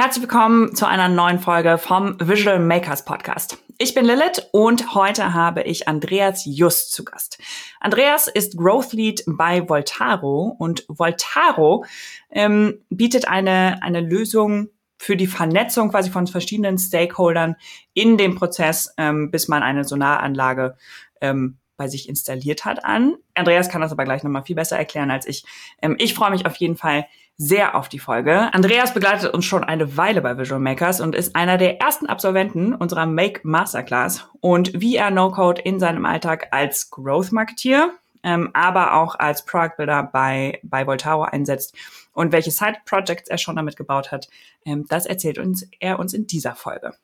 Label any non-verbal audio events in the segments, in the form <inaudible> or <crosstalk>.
Herzlich willkommen zu einer neuen Folge vom Visual Makers Podcast. Ich bin Lilith und heute habe ich Andreas Just zu Gast. Andreas ist Growth Lead bei Voltaro und Voltaro ähm, bietet eine, eine Lösung für die Vernetzung quasi von verschiedenen Stakeholdern in dem Prozess, ähm, bis man eine Solaranlage ähm, bei sich installiert hat an. Andreas kann das aber gleich nochmal viel besser erklären als ich. Ähm, ich freue mich auf jeden Fall sehr auf die Folge. Andreas begleitet uns schon eine Weile bei Visual Makers und ist einer der ersten Absolventen unserer Make Masterclass und wie er No-Code in seinem Alltag als Growth Marketeer, ähm, aber auch als Product Builder bei, bei Voltaro einsetzt und welche Side Projects er schon damit gebaut hat, ähm, das erzählt uns er uns in dieser Folge.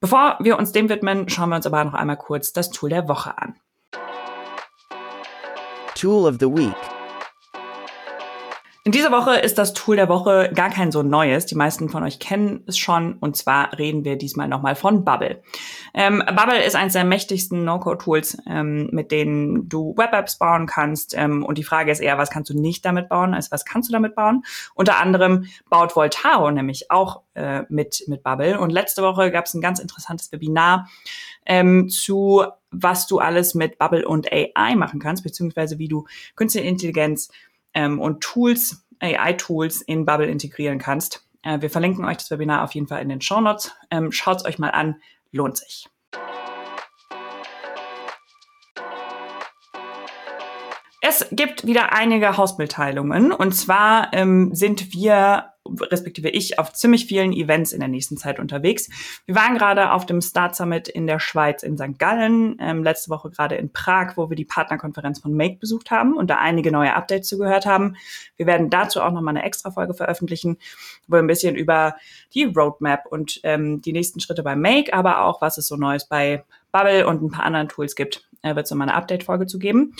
Bevor wir uns dem widmen, schauen wir uns aber noch einmal kurz das Tool der Woche an. Tool of the Week in dieser Woche ist das Tool der Woche gar kein so neues. Die meisten von euch kennen es schon. Und zwar reden wir diesmal nochmal von Bubble. Ähm, Bubble ist eines der mächtigsten No-Code-Tools, ähm, mit denen du Web-Apps bauen kannst. Ähm, und die Frage ist eher, was kannst du nicht damit bauen, als was kannst du damit bauen? Unter anderem baut Voltaro nämlich auch äh, mit, mit Bubble. Und letzte Woche gab es ein ganz interessantes Webinar ähm, zu was du alles mit Bubble und AI machen kannst, beziehungsweise wie du künstliche Intelligenz ähm, und Tools, AI-Tools in Bubble integrieren kannst. Äh, wir verlinken euch das Webinar auf jeden Fall in den Show Notes. Ähm, Schaut es euch mal an, lohnt sich. Es gibt wieder einige Hausmitteilungen und zwar ähm, sind wir respektive ich auf ziemlich vielen Events in der nächsten Zeit unterwegs. Wir waren gerade auf dem Start Summit in der Schweiz in St. Gallen, ähm, letzte Woche gerade in Prag, wo wir die Partnerkonferenz von Make besucht haben und da einige neue Updates zugehört haben. Wir werden dazu auch nochmal eine extra Folge veröffentlichen, wo wir ein bisschen über die Roadmap und ähm, die nächsten Schritte bei Make, aber auch was es so Neues bei Bubble und ein paar anderen Tools gibt, äh, wird es nochmal eine Update-Folge zu geben.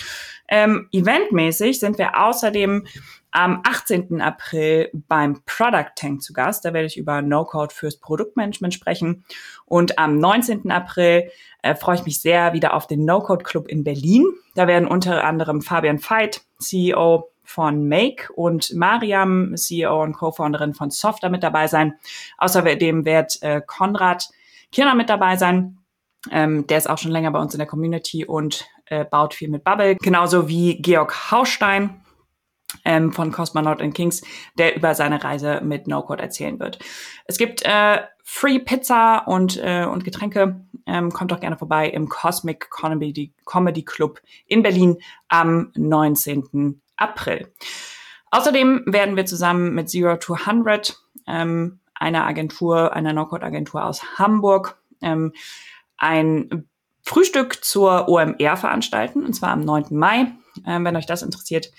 Ähm, eventmäßig sind wir außerdem am 18. April beim Product Tank zu Gast. Da werde ich über No-Code fürs Produktmanagement sprechen. Und am 19. April äh, freue ich mich sehr wieder auf den No-Code Club in Berlin. Da werden unter anderem Fabian Veit, CEO von Make und Mariam, CEO und Co-Founderin von Softer mit dabei sein. Außerdem wird äh, Konrad Kirner mit dabei sein. Ähm, der ist auch schon länger bei uns in der Community und äh, baut viel mit Bubble. Genauso wie Georg Haustein, ähm, von Cosmonaut and Kings, der über seine Reise mit No Code erzählen wird. Es gibt äh, Free Pizza und, äh, und Getränke. Ähm, kommt doch gerne vorbei im Cosmic Comedy, Comedy Club in Berlin am 19. April. Außerdem werden wir zusammen mit Zero to 100, ähm, einer Agentur, einer No-Code-Agentur aus Hamburg, ähm, ein Frühstück zur OMR veranstalten, und zwar am 9. Mai. Ähm, wenn euch das interessiert,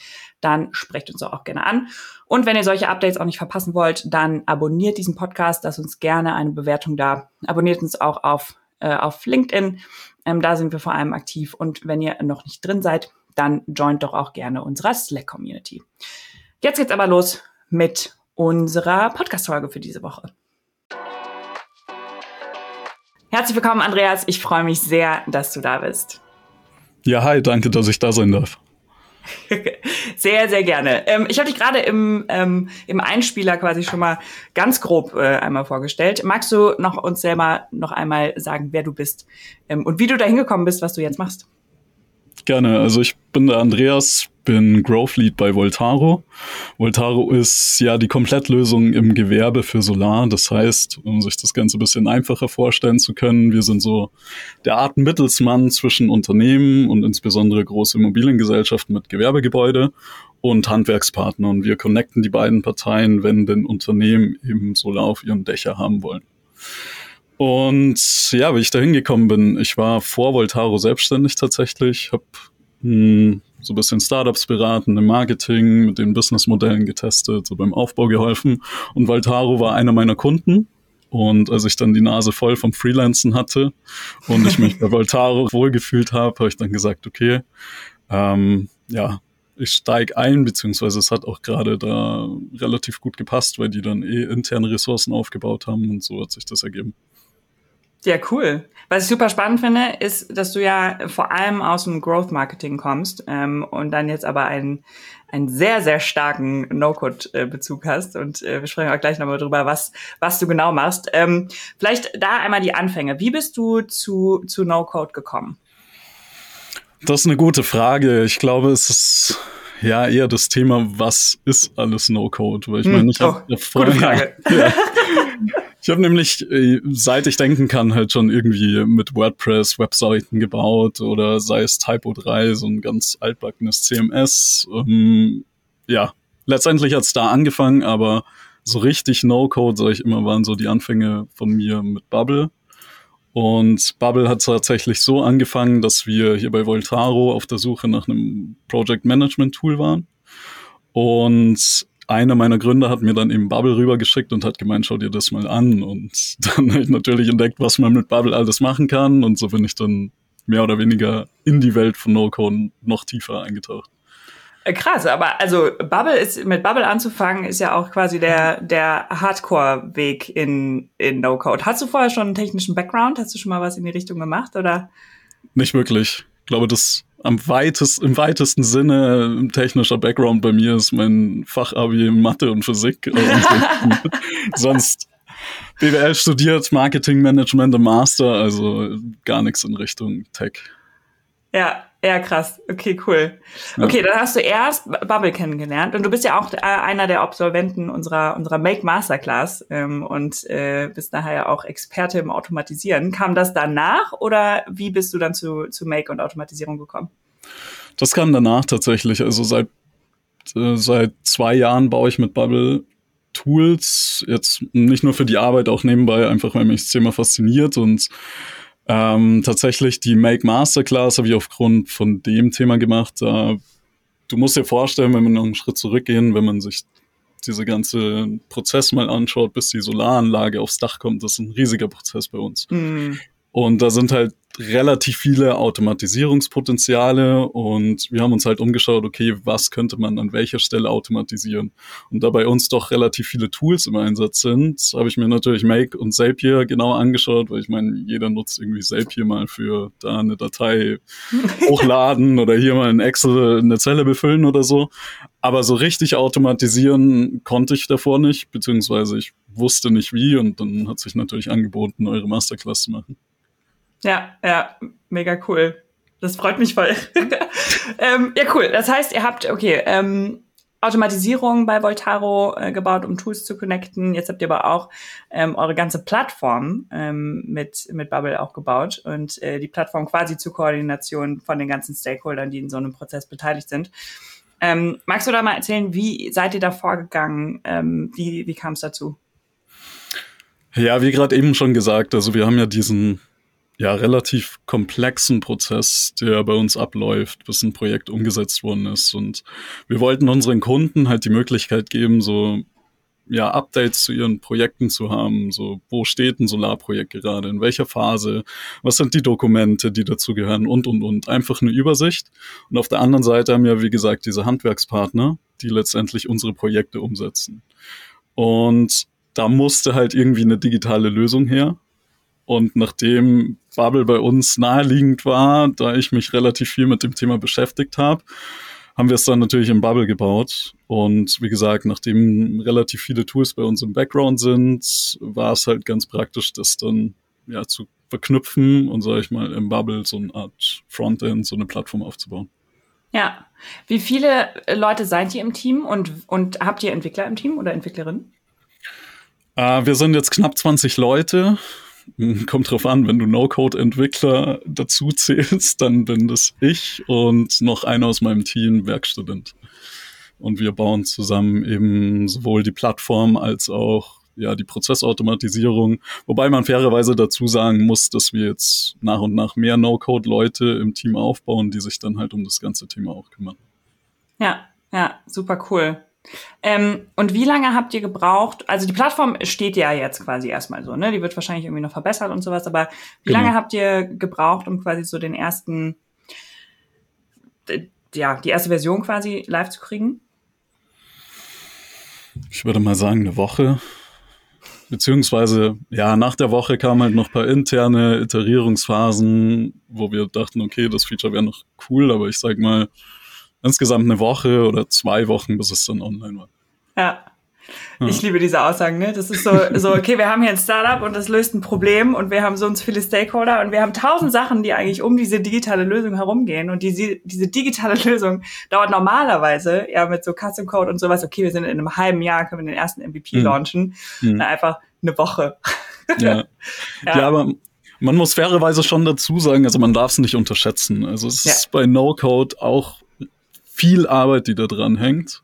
dann sprecht uns auch gerne an. Und wenn ihr solche Updates auch nicht verpassen wollt, dann abonniert diesen Podcast, lasst uns gerne eine Bewertung da. Abonniert uns auch auf, äh, auf LinkedIn. Ähm, da sind wir vor allem aktiv. Und wenn ihr noch nicht drin seid, dann joint doch auch gerne unserer Slack-Community. Jetzt geht's aber los mit unserer Podcast-Folge für diese Woche. Herzlich willkommen, Andreas. Ich freue mich sehr, dass du da bist. Ja, hi, danke, dass ich da sein darf. <laughs> sehr, sehr gerne. Ähm, ich habe dich gerade im, ähm, im Einspieler quasi schon mal ganz grob äh, einmal vorgestellt. Magst du noch uns selber noch einmal sagen, wer du bist ähm, und wie du da hingekommen bist, was du jetzt machst? Gerne. Also ich bin der Andreas, bin Growth Lead bei Voltaro. Voltaro ist ja die Komplettlösung im Gewerbe für Solar. Das heißt, um sich das Ganze ein bisschen einfacher vorstellen zu können, wir sind so der Art Mittelsmann zwischen Unternehmen und insbesondere große Immobiliengesellschaften mit Gewerbegebäude und Handwerkspartner. Und wir connecten die beiden Parteien, wenn denn Unternehmen eben Solar auf ihren Dächer haben wollen. Und ja, wie ich da hingekommen bin, ich war vor Voltaro selbstständig tatsächlich, habe hm, so ein bisschen Startups beraten im Marketing, mit den Businessmodellen getestet, so beim Aufbau geholfen. Und Voltaro war einer meiner Kunden. Und als ich dann die Nase voll vom Freelancen hatte und ich mich bei Voltaro wohlgefühlt habe, habe ich dann gesagt, okay, ähm, ja, ich steige ein, beziehungsweise es hat auch gerade da relativ gut gepasst, weil die dann eh interne Ressourcen aufgebaut haben und so hat sich das ergeben. Ja, cool. Was ich super spannend finde, ist, dass du ja vor allem aus dem Growth Marketing kommst ähm, und dann jetzt aber einen, einen sehr, sehr starken No-Code-Bezug hast. Und äh, wir sprechen auch gleich nochmal drüber, was, was du genau machst. Ähm, vielleicht da einmal die Anfänge. Wie bist du zu, zu No-Code gekommen? Das ist eine gute Frage. Ich glaube, es ist ja eher das Thema, was ist alles No-Code? Weil ich hm, meine, ich habe oh, vorher, <laughs> ja, <laughs> ich habe nämlich, äh, seit ich denken kann, halt schon irgendwie mit WordPress Webseiten gebaut oder sei es Typo 3, so ein ganz altbackenes CMS. Ähm, ja, letztendlich hat's da angefangen, aber so richtig No-Code, sage ich immer, waren so die Anfänge von mir mit Bubble. Und Bubble hat tatsächlich so angefangen, dass wir hier bei Voltaro auf der Suche nach einem Project Management Tool waren. Und einer meiner Gründer hat mir dann eben Bubble rübergeschickt und hat gemeint, schau dir das mal an. Und <laughs> dann habe ich natürlich entdeckt, was man mit Bubble alles machen kann. Und so bin ich dann mehr oder weniger in die Welt von No-Code noch tiefer eingetaucht. Äh, krass, aber also Bubble ist mit Bubble anzufangen ist ja auch quasi der der Hardcore-Weg in in No-Code. Hast du vorher schon einen technischen Background? Hast du schon mal was in die Richtung gemacht oder? Nicht wirklich. Ich glaube, das am weitest, im weitesten Sinne technischer Background bei mir ist mein Fachabi in Mathe und Physik. <laughs> Und sonst BWL studiert, Marketing Management im Master, also gar nichts in Richtung Tech. Ja, ja, krass. Okay, cool. Okay, dann hast du erst Bubble kennengelernt und du bist ja auch äh, einer der Absolventen unserer, unserer Make Masterclass ähm, und äh, bist nachher ja auch Experte im Automatisieren. Kam das danach oder wie bist du dann zu, zu Make und Automatisierung gekommen? Das kam danach tatsächlich. Also seit, äh, seit zwei Jahren baue ich mit Bubble Tools, jetzt nicht nur für die Arbeit, auch nebenbei, einfach weil mich das Thema fasziniert und ähm, tatsächlich die Make Masterclass habe ich aufgrund von dem Thema gemacht. Äh, du musst dir vorstellen, wenn wir noch einen Schritt zurückgehen, wenn man sich diese ganze Prozess mal anschaut, bis die Solaranlage aufs Dach kommt, das ist ein riesiger Prozess bei uns. Mhm. Und da sind halt relativ viele Automatisierungspotenziale und wir haben uns halt umgeschaut, okay, was könnte man an welcher Stelle automatisieren? Und da bei uns doch relativ viele Tools im Einsatz sind, habe ich mir natürlich Make und Zapier genauer angeschaut, weil ich meine, jeder nutzt irgendwie Zapier mal für da eine Datei <laughs> hochladen oder hier mal in Excel eine Zelle befüllen oder so. Aber so richtig automatisieren konnte ich davor nicht, beziehungsweise ich wusste nicht wie und dann hat sich natürlich angeboten, eure Masterclass zu machen. Ja, ja, mega cool. Das freut mich voll. <laughs> ähm, ja, cool. Das heißt, ihr habt, okay, ähm, Automatisierung bei Voltaro äh, gebaut, um Tools zu connecten. Jetzt habt ihr aber auch ähm, eure ganze Plattform ähm, mit, mit Bubble auch gebaut und äh, die Plattform quasi zur Koordination von den ganzen Stakeholdern, die in so einem Prozess beteiligt sind. Ähm, magst du da mal erzählen, wie seid ihr da vorgegangen? Ähm, wie wie kam es dazu? Ja, wie gerade eben schon gesagt, also wir haben ja diesen ja, relativ komplexen Prozess, der bei uns abläuft, bis ein Projekt umgesetzt worden ist. Und wir wollten unseren Kunden halt die Möglichkeit geben, so ja, Updates zu ihren Projekten zu haben. So, wo steht ein Solarprojekt gerade? In welcher Phase? Was sind die Dokumente, die dazu gehören? Und, und, und. Einfach eine Übersicht. Und auf der anderen Seite haben wir, wie gesagt, diese Handwerkspartner, die letztendlich unsere Projekte umsetzen. Und da musste halt irgendwie eine digitale Lösung her. Und nachdem Bubble bei uns naheliegend war, da ich mich relativ viel mit dem Thema beschäftigt habe, haben wir es dann natürlich im Bubble gebaut. Und wie gesagt, nachdem relativ viele Tools bei uns im Background sind, war es halt ganz praktisch, das dann ja zu verknüpfen und sage ich mal im Bubble so eine Art Frontend, so eine Plattform aufzubauen. Ja. Wie viele Leute seid ihr im Team und, und habt ihr Entwickler im Team oder Entwicklerinnen? Äh, wir sind jetzt knapp 20 Leute. <laughs> Kommt drauf an, wenn du No-Code-Entwickler dazu zählst, dann bin das ich und noch einer aus meinem Team, Werkstudent. Und wir bauen zusammen eben sowohl die Plattform als auch ja, die Prozessautomatisierung. Wobei man fairerweise dazu sagen muss, dass wir jetzt nach und nach mehr No-Code-Leute im Team aufbauen, die sich dann halt um das ganze Thema auch kümmern. Ja, ja, super cool. Ähm, und wie lange habt ihr gebraucht? Also die Plattform steht ja jetzt quasi erstmal so, ne? Die wird wahrscheinlich irgendwie noch verbessert und sowas, aber wie genau. lange habt ihr gebraucht, um quasi so den ersten, ja, die erste Version quasi live zu kriegen? Ich würde mal sagen, eine Woche. beziehungsweise, ja, nach der Woche kamen halt noch ein paar interne Iterierungsphasen, wo wir dachten, okay, das Feature wäre noch cool, aber ich sag mal, insgesamt eine Woche oder zwei Wochen, bis es dann online war. Ja. Ich liebe diese Aussagen, ne? Das ist so, so, okay, wir haben hier ein Startup und das löst ein Problem und wir haben so uns viele Stakeholder und wir haben tausend Sachen, die eigentlich um diese digitale Lösung herumgehen und diese, diese digitale <laughs> Lösung dauert normalerweise ja mit so Custom Code und sowas, okay, wir sind in einem halben Jahr, können wir den ersten MVP mhm. launchen, mhm. Na, einfach eine Woche. <laughs> Ja. ja. ja, aber man muss fairerweise schon dazu sagen, also man darf es nicht unterschätzen. Also es ja. ist bei No-Code auch viel Arbeit, die da dran hängt.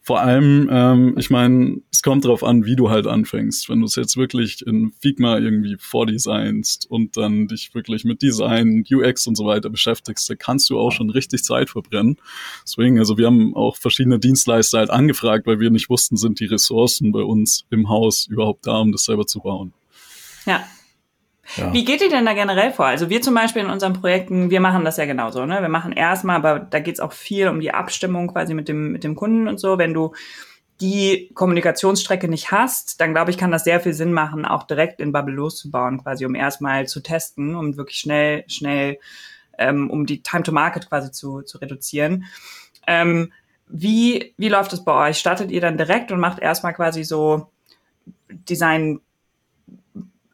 Vor allem, ähm, ich meine, es kommt darauf an, wie du halt anfängst. Wenn du es jetzt wirklich in Figma irgendwie vordesignst und dann dich wirklich mit Design, UX und so weiter beschäftigst, da kannst du auch schon richtig Zeit verbrennen. Deswegen, also wir haben auch verschiedene Dienstleister halt angefragt, weil wir nicht wussten, sind die Ressourcen bei uns im Haus überhaupt da, um das selber zu bauen. Ja, ja. Wie geht ihr denn da generell vor? Also wir zum Beispiel in unseren Projekten, wir machen das ja genauso. Ne? Wir machen erstmal, aber da geht es auch viel um die Abstimmung quasi mit dem, mit dem Kunden und so. Wenn du die Kommunikationsstrecke nicht hast, dann glaube ich, kann das sehr viel Sinn machen, auch direkt in Bubble loszubauen, quasi, um erstmal zu testen, um wirklich schnell, schnell, ähm, um die Time to Market quasi zu, zu reduzieren. Ähm, wie, wie läuft das bei euch? Startet ihr dann direkt und macht erstmal quasi so Design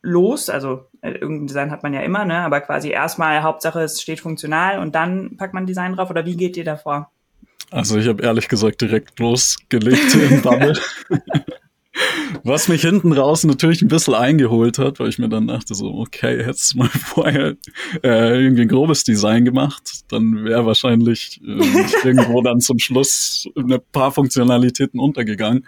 los, also äh, irgendein Design hat man ja immer, ne? Aber quasi erstmal Hauptsache es steht funktional und dann packt man Design drauf oder wie geht ihr davor? Also ich habe ehrlich gesagt direkt losgelegt im Bubble. <laughs> Was mich hinten raus natürlich ein bisschen eingeholt hat, weil ich mir dann dachte so, okay, hättest mal <laughs> vorher äh, irgendwie ein grobes Design gemacht, dann wäre wahrscheinlich äh, <laughs> irgendwo dann zum Schluss ein paar Funktionalitäten untergegangen.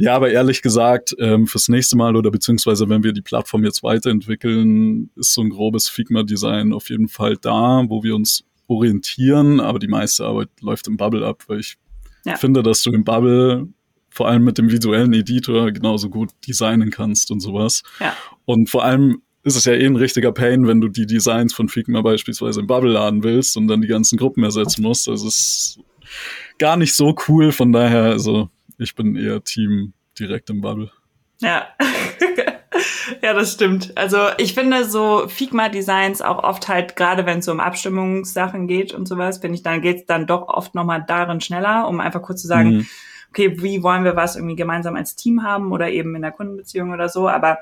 Ja, aber ehrlich gesagt, ähm, fürs nächste Mal oder beziehungsweise wenn wir die Plattform jetzt weiterentwickeln, ist so ein grobes Figma-Design auf jeden Fall da, wo wir uns orientieren, aber die meiste Arbeit läuft im Bubble ab, weil ich ja. finde, dass du im Bubble vor allem mit dem visuellen Editor genauso gut designen kannst und sowas. Ja. Und vor allem ist es ja eh ein richtiger Pain, wenn du die Designs von Figma beispielsweise im Bubble laden willst und dann die ganzen Gruppen ersetzen musst. Das ist gar nicht so cool, von daher, also ich bin eher Team direkt im Bubble. Ja. <laughs> ja, das stimmt. Also ich finde so Figma-Designs auch oft halt, gerade wenn es so um Abstimmungssachen geht und sowas, finde ich, dann geht's dann doch oft nochmal darin schneller, um einfach kurz zu sagen, mhm. okay, wie wollen wir was irgendwie gemeinsam als Team haben oder eben in der Kundenbeziehung oder so. Aber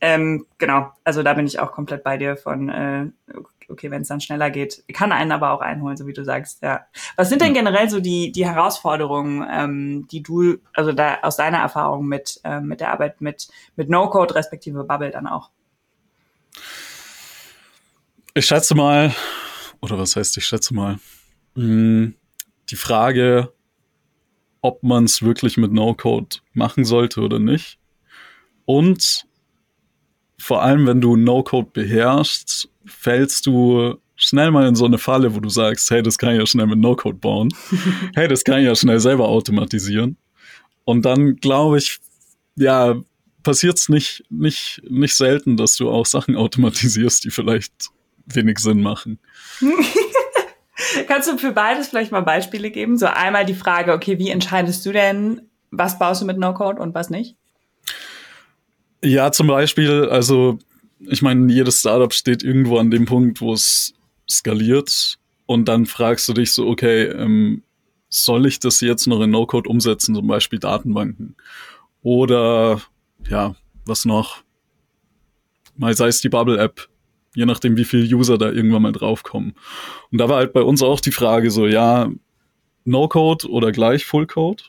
ähm, genau, also da bin ich auch komplett bei dir von, äh, okay, wenn es dann schneller geht, kann einen aber auch einholen, so wie du sagst, ja. Was sind denn generell so die, die Herausforderungen, ähm, die du, also da aus deiner Erfahrung mit, ähm, mit der Arbeit mit, mit No-Code respektive Bubble dann auch? Ich schätze mal, oder was heißt, ich schätze mal, mh, hm, die Frage, ob man es wirklich mit No-Code machen sollte oder nicht. Und vor allem, wenn du No-Code beherrschst, fällst du schnell mal in so eine Falle, wo du sagst, hey, das kann ich ja schnell mit No-Code bauen. <laughs> hey, das kann ich ja schnell selber automatisieren. Und dann glaube ich, ja, passiert es nicht, nicht, nicht selten, dass du auch Sachen automatisierst, die vielleicht wenig Sinn machen. <laughs> Kannst du für beides vielleicht mal Beispiele geben? So einmal die Frage, okay, wie entscheidest du denn, was baust du mit No-Code und was nicht? Ja, zum Beispiel, also ich meine, jedes Startup steht irgendwo an dem Punkt, wo es skaliert und dann fragst du dich so, okay, ähm, soll ich das jetzt noch in No-Code umsetzen, zum Beispiel Datenbanken? Oder ja, was noch? Mal sei es die Bubble-App, je nachdem, wie viele User da irgendwann mal draufkommen. Und da war halt bei uns auch die Frage so, ja, No-Code oder gleich Full-Code?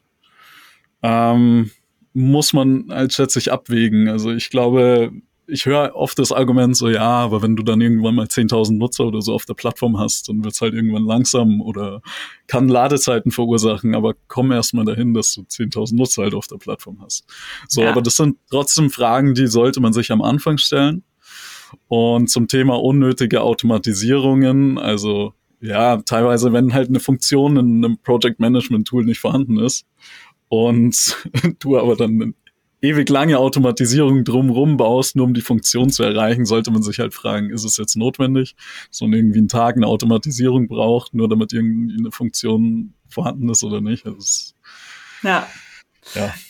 Ähm, muss man halt schätzlich abwägen. Also ich glaube, ich höre oft das Argument so, ja, aber wenn du dann irgendwann mal 10.000 Nutzer oder so auf der Plattform hast, dann wird's halt irgendwann langsam oder kann Ladezeiten verursachen, aber komm erst mal dahin, dass du 10.000 Nutzer halt auf der Plattform hast. So, ja. aber das sind trotzdem Fragen, die sollte man sich am Anfang stellen. Und zum Thema unnötige Automatisierungen, also ja, teilweise, wenn halt eine Funktion in einem Project Management Tool nicht vorhanden ist und <laughs> du aber dann ewig lange Automatisierung drumrum baust, nur um die Funktion zu erreichen, sollte man sich halt fragen, ist es jetzt notwendig, dass man irgendwie einen Tag eine Automatisierung braucht, nur damit irgendwie eine Funktion vorhanden ist oder nicht. ja. Ja. <laughs>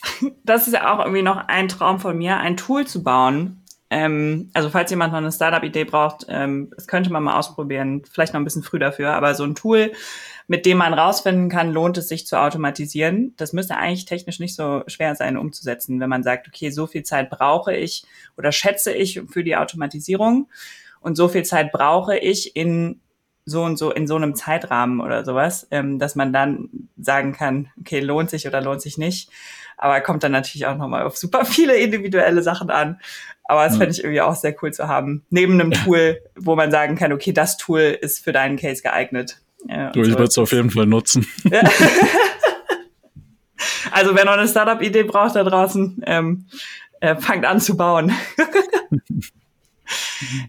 Das ist ja auch irgendwie noch ein Traum von mir, ein Tool zu bauen. Ähm, also falls jemand noch eine Startup-Idee braucht, ähm, das könnte man mal ausprobieren. Vielleicht noch ein bisschen früh dafür, aber so ein Tool, mit dem man rausfinden kann, lohnt es sich zu automatisieren. Das müsste eigentlich technisch nicht so schwer sein umzusetzen, wenn man sagt, okay, so viel Zeit brauche ich oder schätze ich für die Automatisierung und so viel Zeit brauche ich in so und so in so einem Zeitrahmen oder sowas, ähm, dass man dann sagen kann, okay, lohnt sich oder lohnt sich nicht. Aber kommt dann natürlich auch nochmal auf super viele individuelle Sachen an. Aber das ja. fände ich irgendwie auch sehr cool zu haben. Neben einem Tool, wo man sagen kann, okay, das Tool ist für deinen Case geeignet. Ja, du, ich so. würde es auf jeden Fall nutzen. Ja. <laughs> <laughs> also wer noch eine Startup-Idee braucht da draußen, ähm, äh, fangt an zu bauen. <laughs>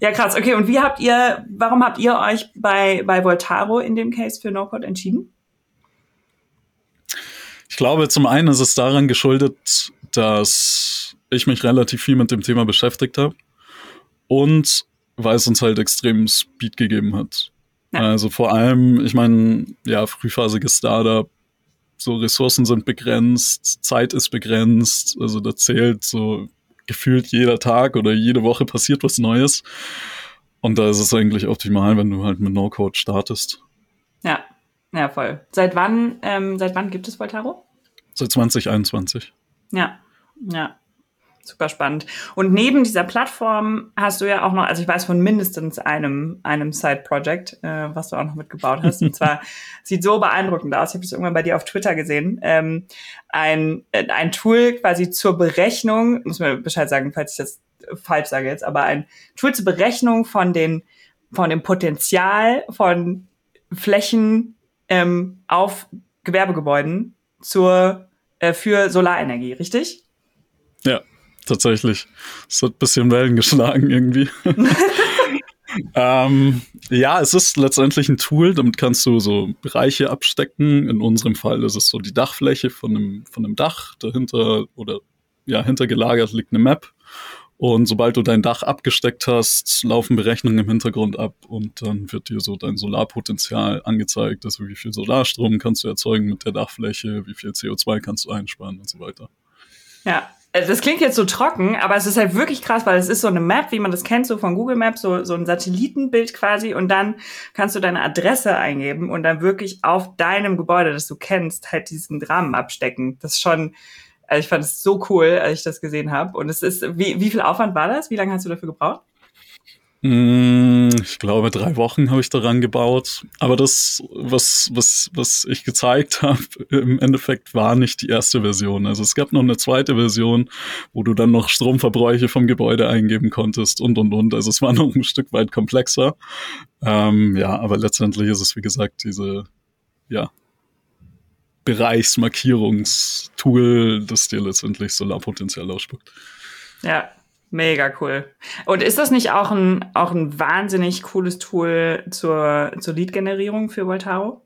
ja, krass. Okay, und wie habt ihr, warum habt ihr euch bei, bei Voltaro in dem Case für No-Code entschieden? Ich glaube, zum einen ist es daran geschuldet, dass ich mich relativ viel mit dem Thema beschäftigt habe und weil es uns halt extrem Speed gegeben hat. Ja. Also vor allem, ich meine, ja, frühphasiges Startup, so Ressourcen sind begrenzt, Zeit ist begrenzt, also da zählt so gefühlt jeder Tag oder jede Woche passiert was Neues. Und da ist es eigentlich optimal, wenn du halt mit No-Code startest. Ja, ja, voll. Seit wann, ähm, seit wann gibt es Voltaro? Seit 2021. Ja, ja super spannend. Und neben dieser Plattform hast du ja auch noch, also ich weiß von mindestens einem, einem Side-Project, äh, was du auch noch mitgebaut hast. Und zwar <laughs> sieht so beeindruckend aus. Ich habe das irgendwann bei dir auf Twitter gesehen. Ähm, ein, äh, ein Tool quasi zur Berechnung, muss mir Bescheid sagen, falls ich das falsch sage jetzt, aber ein Tool zur Berechnung von den, von dem Potenzial von Flächen ähm, auf Gewerbegebäuden zur, äh, für Solarenergie, richtig? Ja, tatsächlich. Es hat ein bisschen Wellen geschlagen irgendwie. <laughs> ähm, ja, es ist letztendlich ein Tool, damit kannst du so Bereiche abstecken. In unserem Fall ist es so die Dachfläche von einem, von einem Dach. Dahinter oder ja, hintergelagert liegt eine Map. Und sobald du dein Dach abgesteckt hast, laufen Berechnungen im Hintergrund ab und dann wird dir so dein Solarpotenzial angezeigt. Also wie viel Solarstrom kannst du erzeugen mit der Dachfläche, wie viel CO2 kannst du einsparen und so weiter. Ja, das klingt jetzt so trocken, aber es ist halt wirklich krass, weil es ist so eine Map, wie man das kennt, so von Google Maps, so, so ein Satellitenbild quasi und dann kannst du deine Adresse eingeben und dann wirklich auf deinem Gebäude, das du kennst, halt diesen Rahmen abstecken. Das ist schon, also ich fand es so cool, als ich das gesehen habe. Und es ist, wie, wie viel Aufwand war das? Wie lange hast du dafür gebraucht? Mm, ich glaube, drei Wochen habe ich daran gebaut. Aber das, was, was, was ich gezeigt <laughs> habe, im Endeffekt war nicht die erste Version. Also es gab noch eine zweite Version, wo du dann noch Stromverbräuche vom Gebäude eingeben konntest und, und, und. Also es war <laughs> noch ein Stück weit komplexer. Ähm, ja, aber letztendlich ist es, wie gesagt, diese, ja, Bereichsmarkierungstool, das dir letztendlich Solarpotenzial ausspuckt. Ja, Mega cool. Und ist das nicht auch ein, auch ein wahnsinnig cooles Tool zur, zur Lead-Generierung für Voltaro?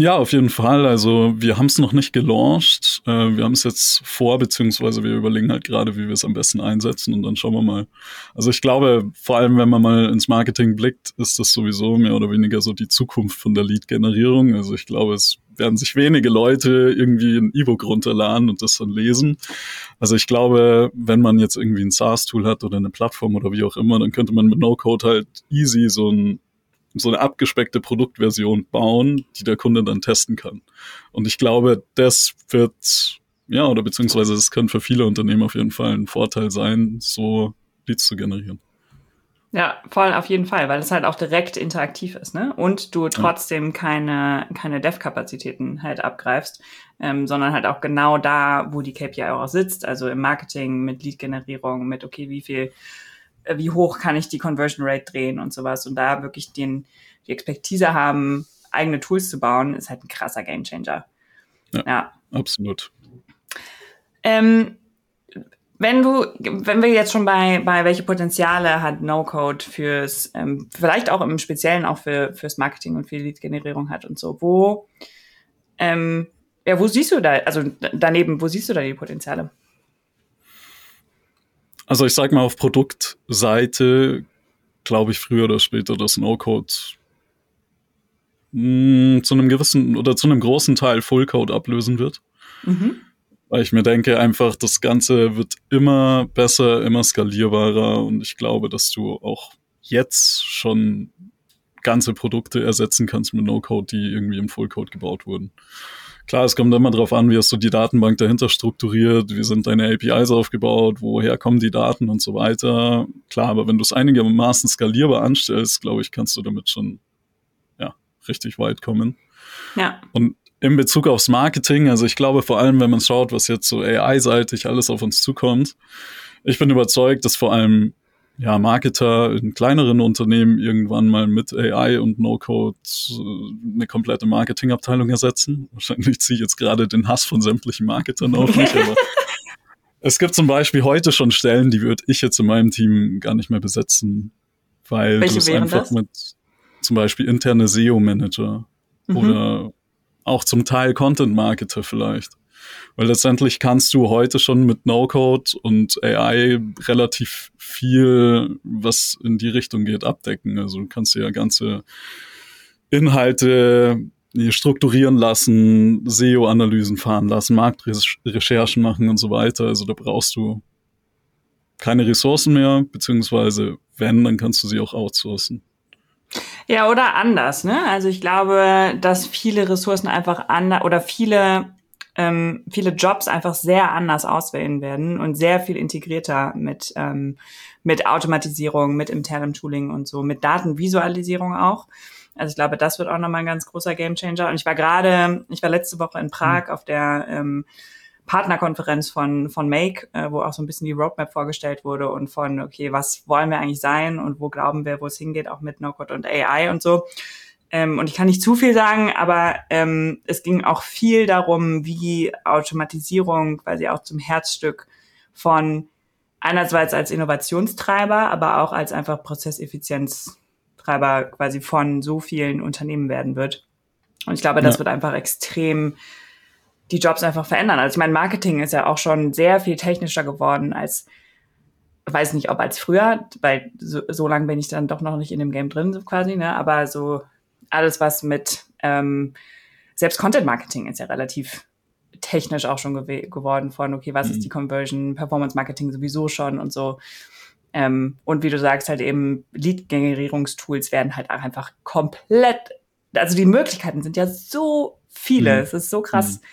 Ja, auf jeden Fall. Also wir haben es noch nicht gelauncht. Äh, wir haben es jetzt vor, beziehungsweise wir überlegen halt gerade, wie wir es am besten einsetzen und dann schauen wir mal. Also ich glaube, vor allem wenn man mal ins Marketing blickt, ist das sowieso mehr oder weniger so die Zukunft von der Lead-Generierung. Also ich glaube, es werden sich wenige Leute irgendwie ein E-Book runterladen und das dann lesen. Also ich glaube, wenn man jetzt irgendwie ein SaaS-Tool hat oder eine Plattform oder wie auch immer, dann könnte man mit No-Code halt easy so ein so eine abgespeckte Produktversion bauen, die der Kunde dann testen kann. Und ich glaube, das wird, ja, oder beziehungsweise es kann für viele Unternehmen auf jeden Fall ein Vorteil sein, so Leads zu generieren. Ja, voll auf jeden Fall, weil es halt auch direkt interaktiv ist, ne? Und du trotzdem ja. keine, keine Dev-Kapazitäten halt abgreifst, ähm, sondern halt auch genau da, wo die KPI auch sitzt, also im Marketing, mit Lead-Generierung, mit okay, wie viel wie hoch kann ich die Conversion Rate drehen und sowas. Und da wirklich den, die Expertise haben, eigene Tools zu bauen, ist halt ein krasser Gamechanger. Ja, ja. absolut. Ähm, wenn du, wenn wir jetzt schon bei, bei welche Potenziale hat No-Code fürs, ähm, vielleicht auch im Speziellen auch für, fürs Marketing und für die Lead-Generierung hat und so, wo, ähm, ja, wo siehst du da, also daneben, wo siehst du da die Potenziale? Also ich sag mal, auf Produktseite glaube ich früher oder später, dass No-Code hm, zu einem gewissen oder zu einem großen Teil Fullcode ablösen wird. Mhm. Weil ich mir denke, einfach das Ganze wird immer besser, immer skalierbarer und ich glaube, dass du auch jetzt schon ganze Produkte ersetzen kannst mit No-Code, die irgendwie im Full-Code gebaut wurden. Klar, es kommt immer darauf an, wie hast du die Datenbank dahinter strukturiert, wie sind deine APIs aufgebaut, woher kommen die Daten und so weiter. Klar, aber wenn du es einigermaßen skalierbar anstellst, glaube ich, kannst du damit schon ja, richtig weit kommen. Ja. Und in Bezug aufs Marketing, also ich glaube vor allem, wenn man schaut, was jetzt so AI-seitig alles auf uns zukommt, ich bin überzeugt, dass vor allem ja, Marketer in kleineren Unternehmen irgendwann mal mit AI und No-Code äh, eine komplette Marketingabteilung ersetzen. Wahrscheinlich ziehe ich jetzt gerade den Hass von sämtlichen Marketern auf mich, aber <laughs> es gibt zum Beispiel heute schon Stellen, die würde ich jetzt in meinem Team gar nicht mehr besetzen, weil Welche du es einfach das? mit zum Beispiel interne SEO-Manager mhm. oder auch zum Teil Content-Marketer vielleicht. Weil letztendlich kannst du heute schon mit No-Code und AI relativ viel, was in die Richtung geht, abdecken. Also du kannst ja ganze Inhalte strukturieren lassen, SEO-Analysen fahren lassen, Marktrecherchen machen und so weiter. Also da brauchst du keine Ressourcen mehr, beziehungsweise wenn, dann kannst du sie auch outsourcen. Ja, oder anders, ne? Also ich glaube, dass viele Ressourcen einfach anders oder viele ähm, viele Jobs einfach sehr anders auswählen werden und sehr viel integrierter mit, ähm, mit Automatisierung, mit internem Tooling und so, mit Datenvisualisierung auch. Also ich glaube, das wird auch nochmal ein ganz großer Gamechanger. Und ich war gerade, ich war letzte Woche in Prag mhm. auf der ähm, Partnerkonferenz von, von Make, äh, wo auch so ein bisschen die Roadmap vorgestellt wurde und von, okay, was wollen wir eigentlich sein und wo glauben wir, wo es hingeht, auch mit No-Code und AI und so. Ähm, und ich kann nicht zu viel sagen, aber ähm, es ging auch viel darum, wie Automatisierung quasi auch zum Herzstück von einerseits als Innovationstreiber, aber auch als einfach Prozesseffizienztreiber quasi von so vielen Unternehmen werden wird. Und ich glaube, das ja. wird einfach extrem die Jobs einfach verändern. Also ich meine, Marketing ist ja auch schon sehr viel technischer geworden als weiß nicht, ob als früher, weil so, so lange bin ich dann doch noch nicht in dem Game drin quasi, ne? Aber so alles, was mit ähm, selbst Content Marketing ist ja relativ technisch auch schon gew geworden von, okay, was mhm. ist die Conversion, Performance Marketing sowieso schon und so. Ähm, und wie du sagst, halt eben Lead-Generierungstools werden halt auch einfach komplett, also die Möglichkeiten sind ja so viele. Mhm. Es ist so krass, mhm.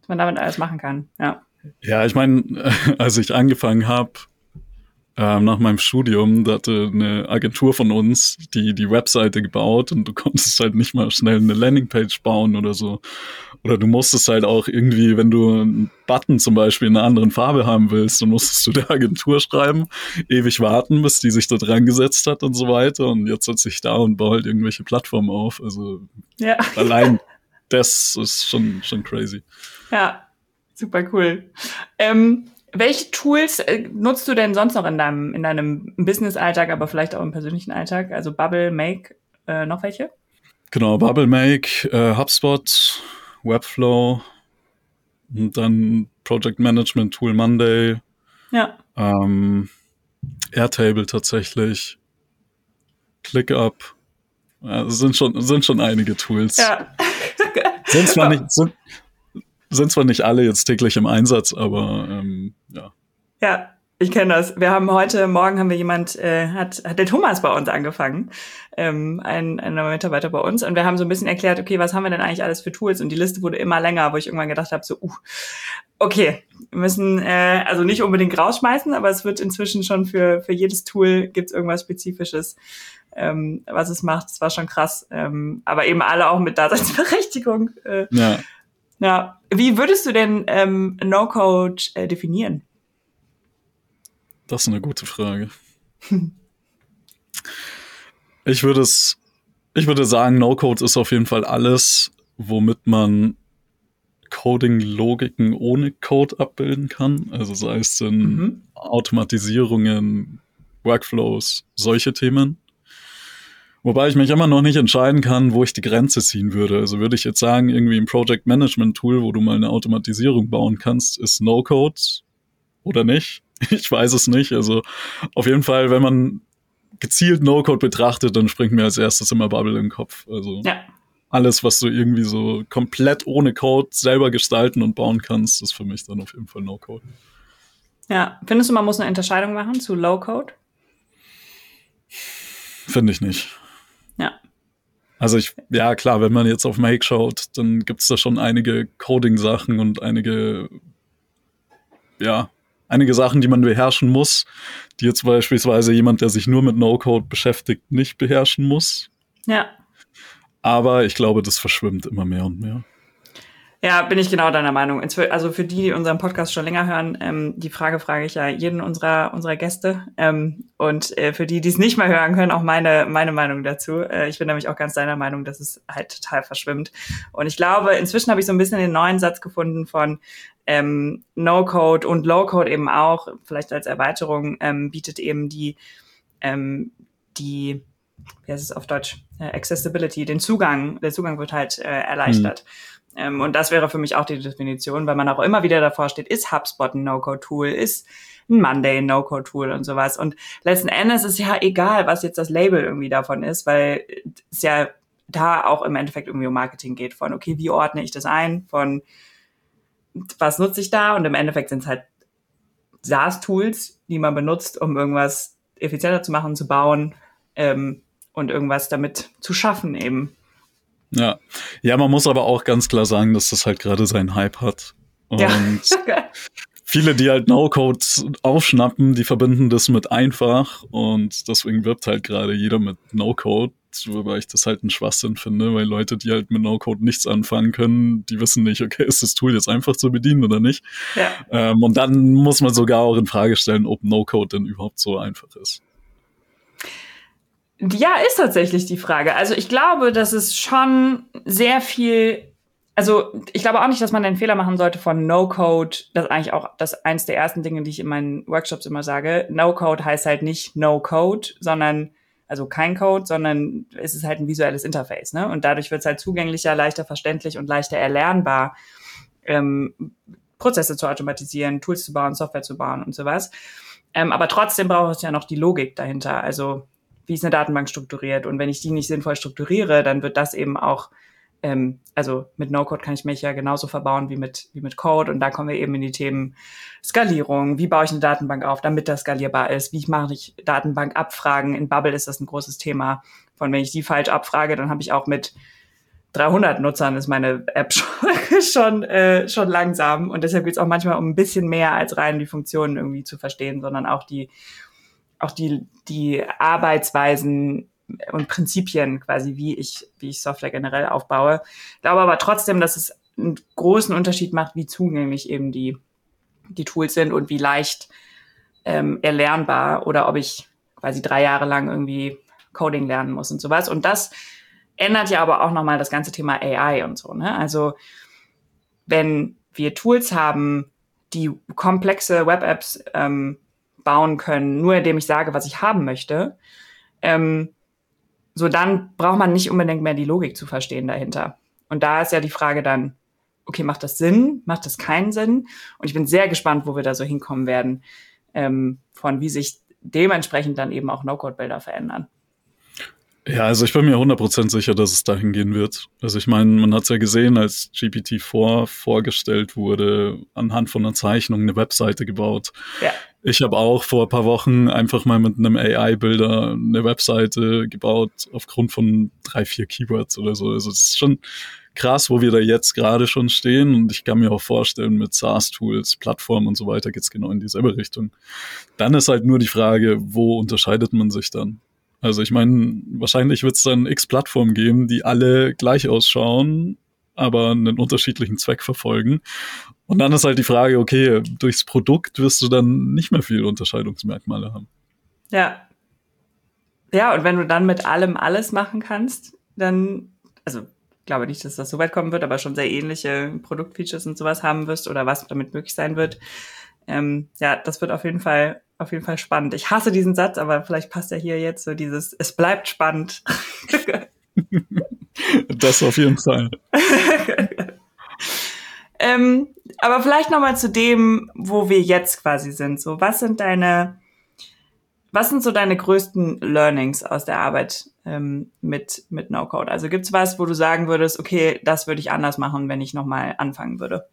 was man damit alles machen kann. Ja. Ja, ich meine, <laughs> als ich angefangen habe, ähm, nach meinem Studium, da hatte eine Agentur von uns die die Webseite gebaut und du konntest halt nicht mal schnell eine Landingpage bauen oder so. Oder du musstest halt auch irgendwie, wenn du einen Button zum Beispiel in einer anderen Farbe haben willst, dann musstest du der Agentur schreiben, ewig warten, bis die sich da dran gesetzt hat und so weiter. Und jetzt setze ich da und baue halt irgendwelche Plattformen auf. Also ja. allein das ist schon, schon crazy. Ja, super cool. Ähm, welche Tools äh, nutzt du denn sonst noch in deinem, in deinem Business-Alltag, aber vielleicht auch im persönlichen Alltag? Also Bubble, Make, äh, noch welche? Genau, Bubble, Make, äh, HubSpot, Webflow, und dann Project Management Tool Monday. Ja. Ähm, Airtable tatsächlich. ClickUp. Ja, sind schon, sind schon einige Tools. Ja. sind zwar nicht, sind, sind zwar nicht alle jetzt täglich im Einsatz, aber ähm, ja. Ja, ich kenne das. Wir haben heute Morgen haben wir jemand, äh, hat, hat der Thomas bei uns angefangen, ähm, ein, ein neuer Mitarbeiter bei uns, und wir haben so ein bisschen erklärt, okay, was haben wir denn eigentlich alles für Tools? Und die Liste wurde immer länger, wo ich irgendwann gedacht habe, so, uh, okay, wir müssen äh, also nicht unbedingt rausschmeißen, aber es wird inzwischen schon für für jedes Tool gibt's irgendwas Spezifisches, ähm, was es macht. Das war schon krass, ähm, aber eben alle auch mit Daseinsberechtigung. Äh, ja. Ja, wie würdest du denn ähm, No-Code äh, definieren? Das ist eine gute Frage. ich würde es, ich würde sagen, No-Code ist auf jeden Fall alles, womit man Coding-Logiken ohne Code abbilden kann. Also sei es in mhm. Automatisierungen, Workflows, solche Themen. Wobei ich mich immer noch nicht entscheiden kann, wo ich die Grenze ziehen würde. Also würde ich jetzt sagen, irgendwie ein Project Management Tool, wo du mal eine Automatisierung bauen kannst, ist No-Code oder nicht? <laughs> Ich weiß es nicht. Also auf jeden Fall, wenn man gezielt No-Code betrachtet, dann springt mir als erstes immer Bubble im Kopf. Also ja. alles, was du irgendwie so komplett ohne Code selber gestalten und bauen kannst, ist für mich dann auf jeden Fall No-Code. Ja, findest du, man muss eine Unterscheidung machen zu Low-Code? Finde ich nicht. Also ich, ja klar, wenn man jetzt auf Make schaut, dann gibt es da schon einige Coding-Sachen und einige, ja, einige Sachen, die man beherrschen muss, die jetzt beispielsweise jemand, der sich nur mit No-Code beschäftigt, nicht beherrschen muss. Ja. Aber ich glaube, das verschwimmt immer mehr und mehr. Ja, bin ich genau deiner Meinung. Also für die, die unseren Podcast schon länger hören, ähm, die Frage frage ich ja jeden unserer unserer Gäste. Ähm, und äh, für die, die es nicht mehr hören können, auch meine meine Meinung dazu. Äh, ich bin nämlich auch ganz deiner Meinung, dass es halt total verschwimmt. Und ich glaube, inzwischen habe ich so ein bisschen den neuen Satz gefunden von ähm, No-Code und Low-Code eben auch, vielleicht als Erweiterung, ähm, bietet eben die ähm, die wie heißt es auf Deutsch, äh, Accessibility, den Zugang, der Zugang wird halt äh, erleichtert. Mhm. Ähm, und das wäre für mich auch die Definition, weil man auch immer wieder davor steht, ist HubSpot ein No-Code-Tool, ist ein Monday ein No-Code-Tool und sowas. Und letzten Endes ist ja egal, was jetzt das Label irgendwie davon ist, weil es ja da auch im Endeffekt irgendwie um Marketing geht, von okay, wie ordne ich das ein, von was nutze ich da und im Endeffekt sind es halt SaaS-Tools, die man benutzt, um irgendwas effizienter zu machen, zu bauen, ähm, und irgendwas damit zu schaffen eben. Ja. Ja, man muss aber auch ganz klar sagen, dass das halt gerade seinen Hype hat. Und <laughs> ja. viele, die halt No-Code aufschnappen, die verbinden das mit einfach und deswegen wirbt halt gerade jeder mit No-Code, wobei ich das halt einen Schwachsinn finde, weil Leute, die halt mit No-Code nichts anfangen können, die wissen nicht, okay, ist das Tool jetzt einfach zu bedienen oder nicht? Ja. Ähm, und dann muss man sogar auch in Frage stellen, ob No-Code denn überhaupt so einfach ist. Ja, ist tatsächlich die Frage. Also ich glaube, dass es schon sehr viel, also ich glaube auch nicht, dass man den Fehler machen sollte von No-Code. Das ist eigentlich auch das eins der ersten Dinge, die ich in meinen Workshops immer sage. No-Code heißt halt nicht No-Code, sondern also kein Code, sondern es ist halt ein visuelles Interface. Ne? Und dadurch wird es halt zugänglicher, leichter verständlich und leichter erlernbar, ähm, Prozesse zu automatisieren, Tools zu bauen, Software zu bauen und sowas. Ähm, aber trotzdem braucht es ja noch die Logik dahinter. Also wie ist eine Datenbank strukturiert. Und wenn ich die nicht sinnvoll strukturiere, dann wird das eben auch, ähm, also mit No-Code kann ich mich ja genauso verbauen wie mit, wie mit Code. Und da kommen wir eben in die Themen Skalierung. Wie baue ich eine Datenbank auf, damit das skalierbar ist? Wie mache ich Datenbankabfragen? In Bubble ist das ein großes Thema. Von wenn ich die falsch abfrage, dann habe ich auch mit 300 Nutzern ist meine App <laughs> schon, schon, äh, schon langsam. Und deshalb geht es auch manchmal um ein bisschen mehr als rein die Funktionen irgendwie zu verstehen, sondern auch die auch die, die Arbeitsweisen und Prinzipien quasi, wie ich, wie ich Software generell aufbaue. Ich glaube aber trotzdem, dass es einen großen Unterschied macht, wie zugänglich eben die, die Tools sind und wie leicht ähm, erlernbar oder ob ich quasi drei Jahre lang irgendwie Coding lernen muss und sowas. Und das ändert ja aber auch nochmal das ganze Thema AI und so. Ne? Also wenn wir Tools haben, die komplexe Web-Apps ähm, bauen können, nur indem ich sage, was ich haben möchte, ähm, so dann braucht man nicht unbedingt mehr die Logik zu verstehen dahinter. Und da ist ja die Frage dann, okay, macht das Sinn? Macht das keinen Sinn? Und ich bin sehr gespannt, wo wir da so hinkommen werden, ähm, von wie sich dementsprechend dann eben auch No-Code-Bilder verändern. Ja, also ich bin mir 100% sicher, dass es dahin gehen wird. Also ich meine, man hat es ja gesehen, als GPT-4 vorgestellt wurde, anhand von einer Zeichnung eine Webseite gebaut. Ja. Ich habe auch vor ein paar Wochen einfach mal mit einem AI-Bilder eine Webseite gebaut, aufgrund von drei, vier Keywords oder so. Also es ist schon krass, wo wir da jetzt gerade schon stehen. Und ich kann mir auch vorstellen, mit SaaS-Tools, Plattformen und so weiter geht's genau in dieselbe Richtung. Dann ist halt nur die Frage, wo unterscheidet man sich dann? Also ich meine, wahrscheinlich wird es dann x Plattformen geben, die alle gleich ausschauen aber einen unterschiedlichen Zweck verfolgen. Und dann ist halt die Frage, okay, durchs Produkt wirst du dann nicht mehr viel Unterscheidungsmerkmale haben. Ja. Ja, und wenn du dann mit allem alles machen kannst, dann, also ich glaube nicht, dass das so weit kommen wird, aber schon sehr ähnliche Produktfeatures und sowas haben wirst oder was damit möglich sein wird. Ähm, ja, das wird auf jeden Fall auf jeden Fall spannend. Ich hasse diesen Satz, aber vielleicht passt er hier jetzt so dieses, es bleibt spannend. <laughs> das auf jeden Fall. <laughs> ähm, aber vielleicht noch mal zu dem, wo wir jetzt quasi sind. So, was sind deine, was sind so deine größten Learnings aus der Arbeit ähm, mit, mit No-Code? Also gibt's was, wo du sagen würdest, okay, das würde ich anders machen, wenn ich nochmal anfangen würde?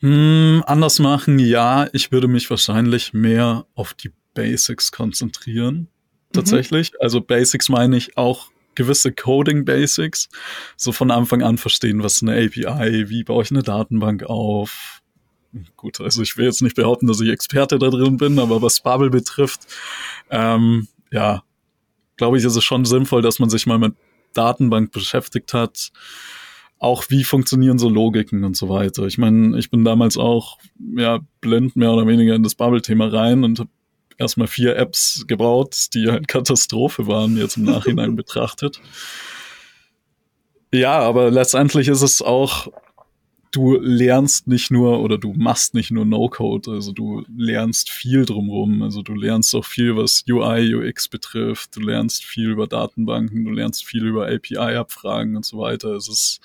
Hm, anders machen, ja. Ich würde mich wahrscheinlich mehr auf die Basics konzentrieren. Mhm. Tatsächlich. Mhm. Also Basics meine ich auch gewisse Coding Basics. So von Anfang an verstehen, was eine API, wie baue ich eine Datenbank auf. Gut, also ich will jetzt nicht behaupten, dass ich Experte da drin bin, aber was Bubble betrifft, ähm, ja, glaube ich, ist es schon sinnvoll, dass man sich mal mit Datenbank beschäftigt hat. Auch wie funktionieren so Logiken und so weiter. Ich meine, ich bin damals auch ja blind mehr oder weniger in das Bubble-Thema rein und habe erstmal vier Apps gebaut, die halt Katastrophe waren, jetzt im Nachhinein <laughs> betrachtet. Ja, aber letztendlich ist es auch, du lernst nicht nur oder du machst nicht nur No-Code, also du lernst viel drumrum. Also du lernst auch viel, was UI, UX betrifft, du lernst viel über Datenbanken, du lernst viel über API-Abfragen und so weiter. Es ist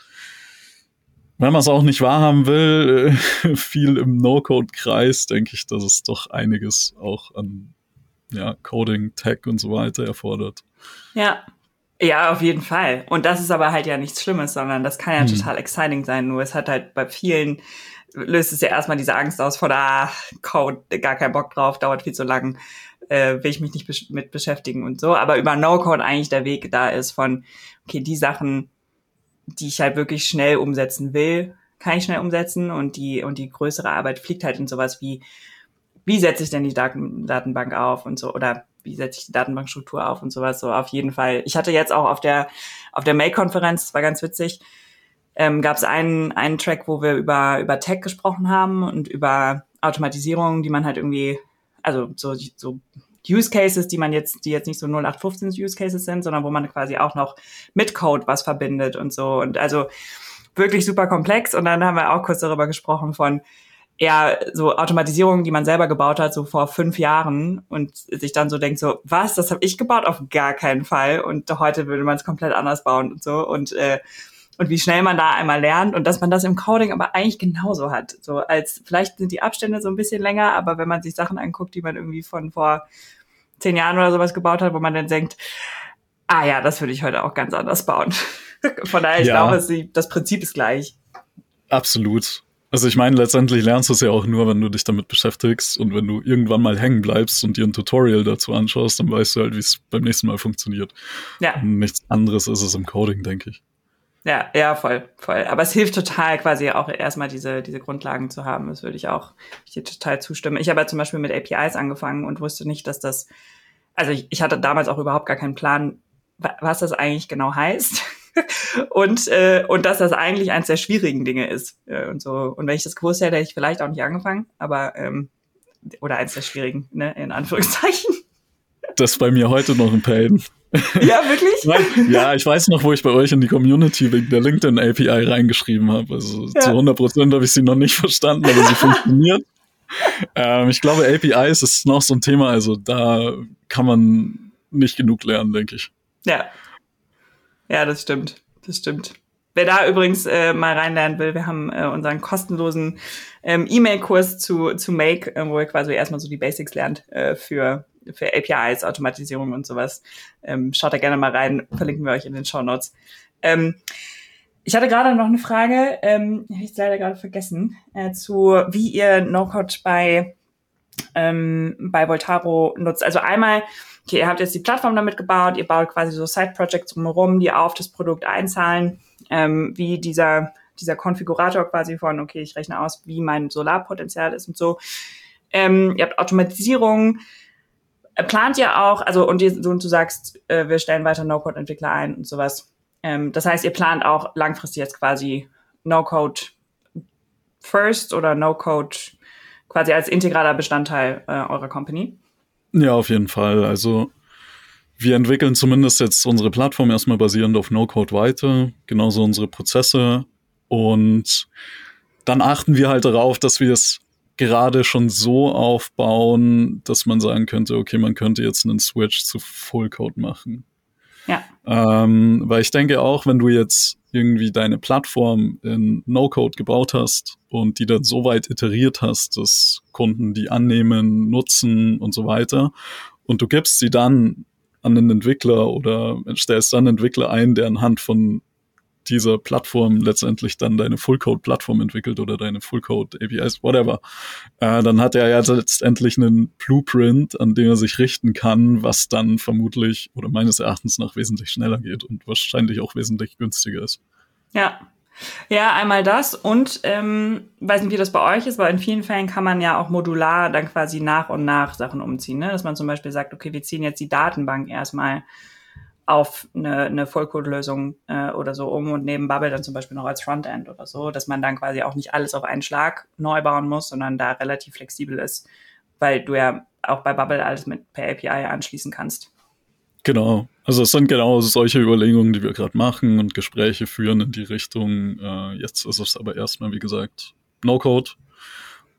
wenn man es auch nicht wahrhaben will, äh, <laughs> viel im No-Code-Kreis, denke ich, dass es doch einiges auch an ja, Coding, Tech und so weiter erfordert. Ja. Ja, auf jeden Fall. Und das ist aber halt ja nichts Schlimmes, sondern das kann ja hm. total exciting sein. Nur es hat halt bei vielen löst es ja erstmal diese Angst aus von, ah, Code, gar keinen Bock drauf, dauert viel zu lang, äh, will ich mich nicht besch mit beschäftigen und so. Aber über No-Code eigentlich der Weg da ist von, okay, die Sachen die ich halt wirklich schnell umsetzen will, kann ich schnell umsetzen und die, und die größere Arbeit fliegt halt in sowas wie, wie setze ich denn die Daten, Datenbank auf und so, oder wie setze ich die Datenbankstruktur auf und sowas, so auf jeden Fall. Ich hatte jetzt auch auf der, auf der May-Konferenz, das war ganz witzig, ähm, gab es einen, einen Track, wo wir über, über Tech gesprochen haben und über Automatisierung, die man halt irgendwie, also so, so Use Cases, die man jetzt, die jetzt nicht so 0815 Use Cases sind, sondern wo man quasi auch noch mit Code was verbindet und so. Und also wirklich super komplex. Und dann haben wir auch kurz darüber gesprochen von, ja, so Automatisierungen, die man selber gebaut hat, so vor fünf Jahren und sich dann so denkt, so, was, das habe ich gebaut? Auf gar keinen Fall. Und heute würde man es komplett anders bauen und so. Und äh, und wie schnell man da einmal lernt und dass man das im Coding aber eigentlich genauso hat. So als vielleicht sind die Abstände so ein bisschen länger, aber wenn man sich Sachen anguckt, die man irgendwie von vor zehn Jahren oder sowas gebaut hat, wo man dann denkt, ah ja, das würde ich heute auch ganz anders bauen. <laughs> von daher, ich ja. glaube, das Prinzip ist gleich. Absolut. Also ich meine, letztendlich lernst du es ja auch nur, wenn du dich damit beschäftigst und wenn du irgendwann mal hängen bleibst und dir ein Tutorial dazu anschaust, dann weißt du halt, wie es beim nächsten Mal funktioniert. Ja. Und nichts anderes ist es im Coding, denke ich. Ja, ja, voll, voll. Aber es hilft total, quasi auch erstmal diese, diese Grundlagen zu haben. Das würde ich auch ich dir total zustimmen. Ich habe ja zum Beispiel mit APIs angefangen und wusste nicht, dass das, also ich, ich hatte damals auch überhaupt gar keinen Plan, was das eigentlich genau heißt. <laughs> und, äh, und dass das eigentlich eines der schwierigen Dinge ist. Äh, und so. Und wenn ich das gewusst hätte, hätte ich vielleicht auch nicht angefangen, aber ähm, oder eins der schwierigen, ne, in Anführungszeichen. Das ist bei mir heute noch ein Pain. Ja, wirklich? ja, ich weiß noch, wo ich bei euch in die Community wegen der LinkedIn API reingeschrieben habe. Also ja. zu 100 Prozent habe ich sie noch nicht verstanden, aber sie funktioniert. Ähm, ich glaube, APIs ist noch so ein Thema, also da kann man nicht genug lernen, denke ich. Ja. Ja, das stimmt. Das stimmt. Wer da übrigens äh, mal reinlernen will, wir haben äh, unseren kostenlosen ähm, E-Mail-Kurs zu, zu Make, äh, wo ihr quasi erstmal so die Basics lernt äh, für für APIs, Automatisierung und sowas. Ähm, schaut da gerne mal rein, verlinken wir euch in den Show Notes. Ähm, ich hatte gerade noch eine Frage, ähm, habe ich leider gerade vergessen, äh, zu wie ihr No-Code bei, ähm, bei Voltaro nutzt. Also einmal, okay, ihr habt jetzt die Plattform damit gebaut, ihr baut quasi so Side-Projects drumherum, die auf das Produkt einzahlen, ähm, wie dieser, dieser Konfigurator quasi von, okay, ich rechne aus, wie mein Solarpotenzial ist und so. Ähm, ihr habt Automatisierung, plant ja auch, also und, ihr, und du sagst, äh, wir stellen weiter No-Code-Entwickler ein und sowas. Ähm, das heißt, ihr plant auch langfristig jetzt quasi No-Code first oder No-Code quasi als integraler Bestandteil äh, eurer Company? Ja, auf jeden Fall. Also wir entwickeln zumindest jetzt unsere Plattform erstmal basierend auf No-Code weiter, genauso unsere Prozesse und dann achten wir halt darauf, dass wir es gerade schon so aufbauen, dass man sagen könnte, okay, man könnte jetzt einen Switch zu Fullcode machen. Ja. Ähm, weil ich denke auch, wenn du jetzt irgendwie deine Plattform in No-Code gebaut hast und die dann so weit iteriert hast, dass Kunden die annehmen, nutzen und so weiter, und du gibst sie dann an den Entwickler oder stellst dann Entwickler ein, der anhand von dieser Plattform letztendlich dann deine Full-Code-Plattform entwickelt oder deine Full-Code-APIs, whatever, äh, dann hat er ja letztendlich einen Blueprint, an dem er sich richten kann, was dann vermutlich oder meines Erachtens nach wesentlich schneller geht und wahrscheinlich auch wesentlich günstiger ist. Ja. Ja, einmal das und ähm, weiß nicht, wie das bei euch ist, aber in vielen Fällen kann man ja auch modular dann quasi nach und nach Sachen umziehen, ne? dass man zum Beispiel sagt, okay, wir ziehen jetzt die Datenbank erstmal auf eine, eine Vollcode-Lösung äh, oder so um und neben Bubble dann zum Beispiel noch als Frontend oder so, dass man dann quasi auch nicht alles auf einen Schlag neu bauen muss, sondern da relativ flexibel ist, weil du ja auch bei Bubble alles mit per API anschließen kannst. Genau. Also es sind genau solche Überlegungen, die wir gerade machen und Gespräche führen in die Richtung. Äh, jetzt ist es aber erstmal, wie gesagt, No-Code.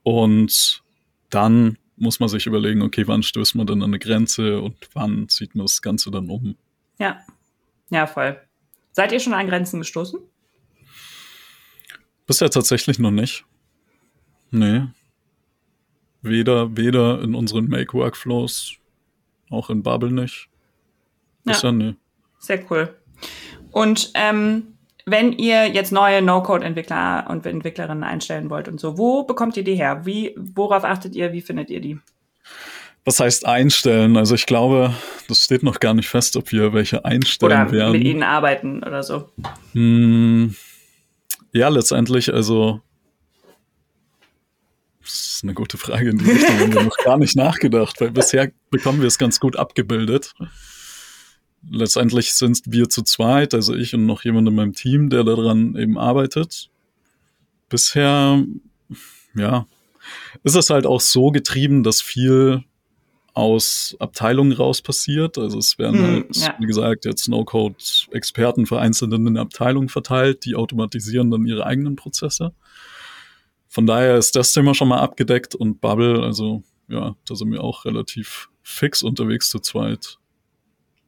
Und dann muss man sich überlegen, okay, wann stößt man dann an eine Grenze und wann zieht man das Ganze dann um. Ja, ja, voll. Seid ihr schon an Grenzen gestoßen? Bisher tatsächlich noch nicht. Nee. Weder, weder in unseren Make-Workflows, auch in Bubble nicht. Bisher ja. nee. Sehr cool. Und ähm, wenn ihr jetzt neue No-Code-Entwickler und Entwicklerinnen einstellen wollt und so, wo bekommt ihr die her? Wie, worauf achtet ihr? Wie findet ihr die? Was heißt einstellen? Also ich glaube, das steht noch gar nicht fest, ob wir welche einstellen oder werden. mit ihnen arbeiten oder so. Hm, ja, letztendlich, also das ist eine gute Frage. In die Richtung haben wir noch gar nicht nachgedacht, weil bisher bekommen wir es ganz gut abgebildet. Letztendlich sind wir zu zweit, also ich und noch jemand in meinem Team, der daran eben arbeitet. Bisher, ja, ist es halt auch so getrieben, dass viel aus Abteilungen raus passiert. Also es werden hm, halt, ja. wie gesagt, jetzt No-Code-Experten vereinzelt in den Abteilungen verteilt, die automatisieren dann ihre eigenen Prozesse. Von daher ist das Thema schon mal abgedeckt und Bubble, also ja, da sind wir auch relativ fix unterwegs zu zweit.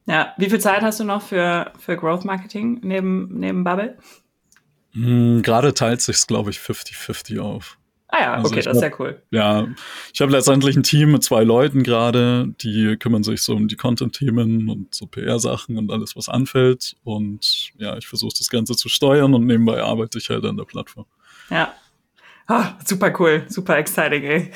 Ja, wie viel Zeit hast du noch für, für Growth Marketing neben, neben Bubble? Hm, Gerade teilt sich glaube ich, 50-50 auf. Ah ja, also okay, das ist sehr cool. Ja, ich habe letztendlich ein Team mit zwei Leuten gerade, die kümmern sich so um die Content-Themen und so PR-Sachen und alles, was anfällt. Und ja, ich versuche das Ganze zu steuern und nebenbei arbeite ich halt an der Plattform. Ja. Ah, super cool, super exciting, ey.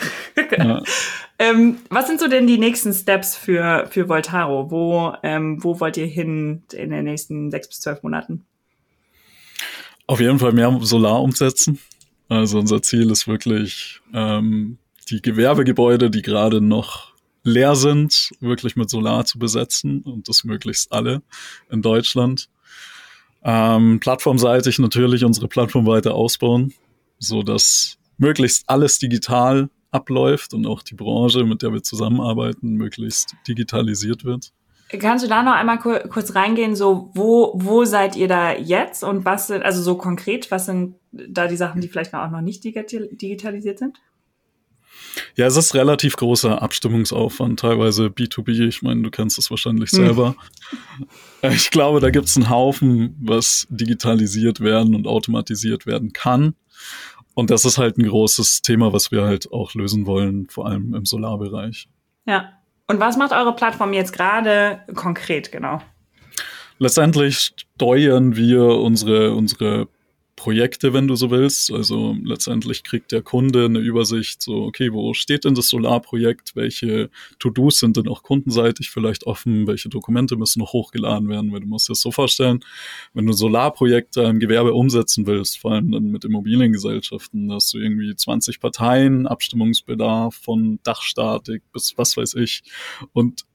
Ja. <laughs> ähm, was sind so denn die nächsten Steps für, für Voltaro? Wo, ähm, wo wollt ihr hin in den nächsten sechs bis zwölf Monaten? Auf jeden Fall mehr Solar umsetzen. Also unser Ziel ist wirklich, ähm, die Gewerbegebäude, die gerade noch leer sind, wirklich mit Solar zu besetzen und das möglichst alle in Deutschland. Ähm, plattformseitig natürlich unsere Plattform weiter ausbauen, so dass möglichst alles digital abläuft und auch die Branche, mit der wir zusammenarbeiten, möglichst digitalisiert wird. Kannst du da noch einmal kur kurz reingehen, so wo, wo seid ihr da jetzt und was sind, also so konkret, was sind da die Sachen, die vielleicht auch noch nicht digitalisiert sind? Ja, es ist relativ großer Abstimmungsaufwand, teilweise B2B. Ich meine, du kennst es wahrscheinlich hm. selber. Hm. Ich glaube, da gibt es einen Haufen, was digitalisiert werden und automatisiert werden kann. Und das ist halt ein großes Thema, was wir halt auch lösen wollen, vor allem im Solarbereich. Ja. Und was macht eure Plattform jetzt gerade konkret genau? Letztendlich steuern wir unsere, unsere Projekte, wenn du so willst. Also letztendlich kriegt der Kunde eine Übersicht, so, okay, wo steht denn das Solarprojekt? Welche To-Dos sind denn auch kundenseitig vielleicht offen? Welche Dokumente müssen noch hochgeladen werden? Weil du musst dir das so vorstellen, wenn du Solarprojekte im Gewerbe umsetzen willst, vor allem dann mit Immobiliengesellschaften, hast du irgendwie 20 Parteien, Abstimmungsbedarf von Dachstatik bis was weiß ich. Und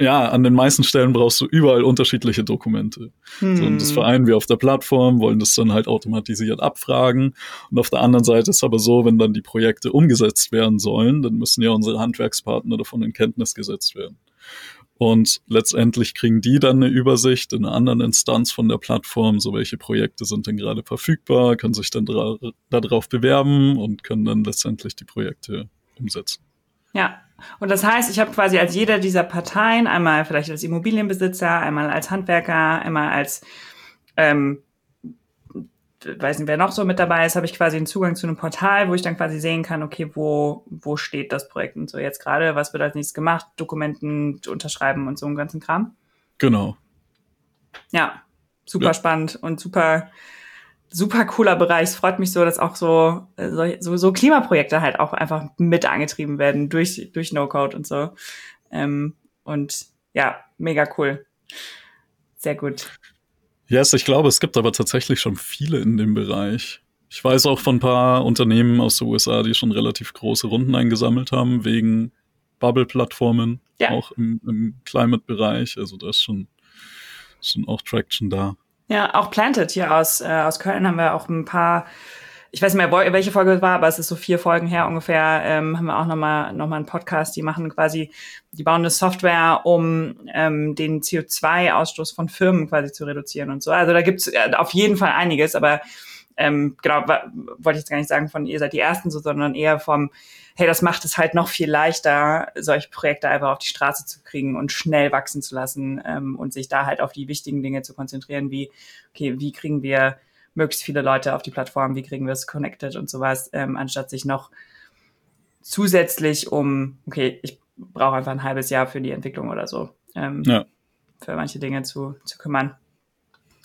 ja, an den meisten Stellen brauchst du überall unterschiedliche Dokumente. Hm. So, und das hm. vereinen wir auf der Plattform, wollen das dann halt automatisiert abfragen. Und auf der anderen Seite ist aber so, wenn dann die Projekte umgesetzt werden sollen, dann müssen ja unsere Handwerkspartner davon in Kenntnis gesetzt werden. Und letztendlich kriegen die dann eine Übersicht in einer anderen Instanz von der Plattform, so welche Projekte sind denn gerade verfügbar, können sich dann darauf bewerben und können dann letztendlich die Projekte umsetzen. Ja, und das heißt, ich habe quasi als jeder dieser Parteien, einmal vielleicht als Immobilienbesitzer, einmal als Handwerker, einmal als ähm, weiß nicht, wer noch so mit dabei ist, habe ich quasi einen Zugang zu einem Portal, wo ich dann quasi sehen kann, okay, wo, wo steht das Projekt und so jetzt gerade, was wird als nächstes gemacht, Dokumenten unterschreiben und so einen ganzen Kram. Genau. Ja, super ja. spannend und super, super cooler Bereich. Es freut mich so, dass auch so, so, so Klimaprojekte halt auch einfach mit angetrieben werden durch, durch No-Code und so. Ähm, und ja, mega cool. Sehr gut. Yes, ich glaube, es gibt aber tatsächlich schon viele in dem Bereich. Ich weiß auch von ein paar Unternehmen aus den USA, die schon relativ große Runden eingesammelt haben, wegen Bubble-Plattformen, ja. auch im, im Climate-Bereich. Also da ist schon, schon auch Traction da. Ja, auch Planted hier aus, äh, aus Köln haben wir auch ein paar ich weiß nicht mehr, welche Folge es war, aber es ist so vier Folgen her ungefähr, ähm, haben wir auch nochmal noch mal einen Podcast, die machen quasi, die bauen eine Software, um ähm, den CO2-Ausstoß von Firmen quasi zu reduzieren und so. Also da gibt's äh, auf jeden Fall einiges, aber ähm, genau, wollte ich jetzt gar nicht sagen von ihr seid die Ersten so, sondern eher vom, hey, das macht es halt noch viel leichter, solche Projekte einfach auf die Straße zu kriegen und schnell wachsen zu lassen ähm, und sich da halt auf die wichtigen Dinge zu konzentrieren, wie, okay, wie kriegen wir möglichst viele Leute auf die Plattform, wie kriegen wir es connected und sowas, ähm, anstatt sich noch zusätzlich um, okay, ich brauche einfach ein halbes Jahr für die Entwicklung oder so, ähm, ja. für manche Dinge zu, zu kümmern.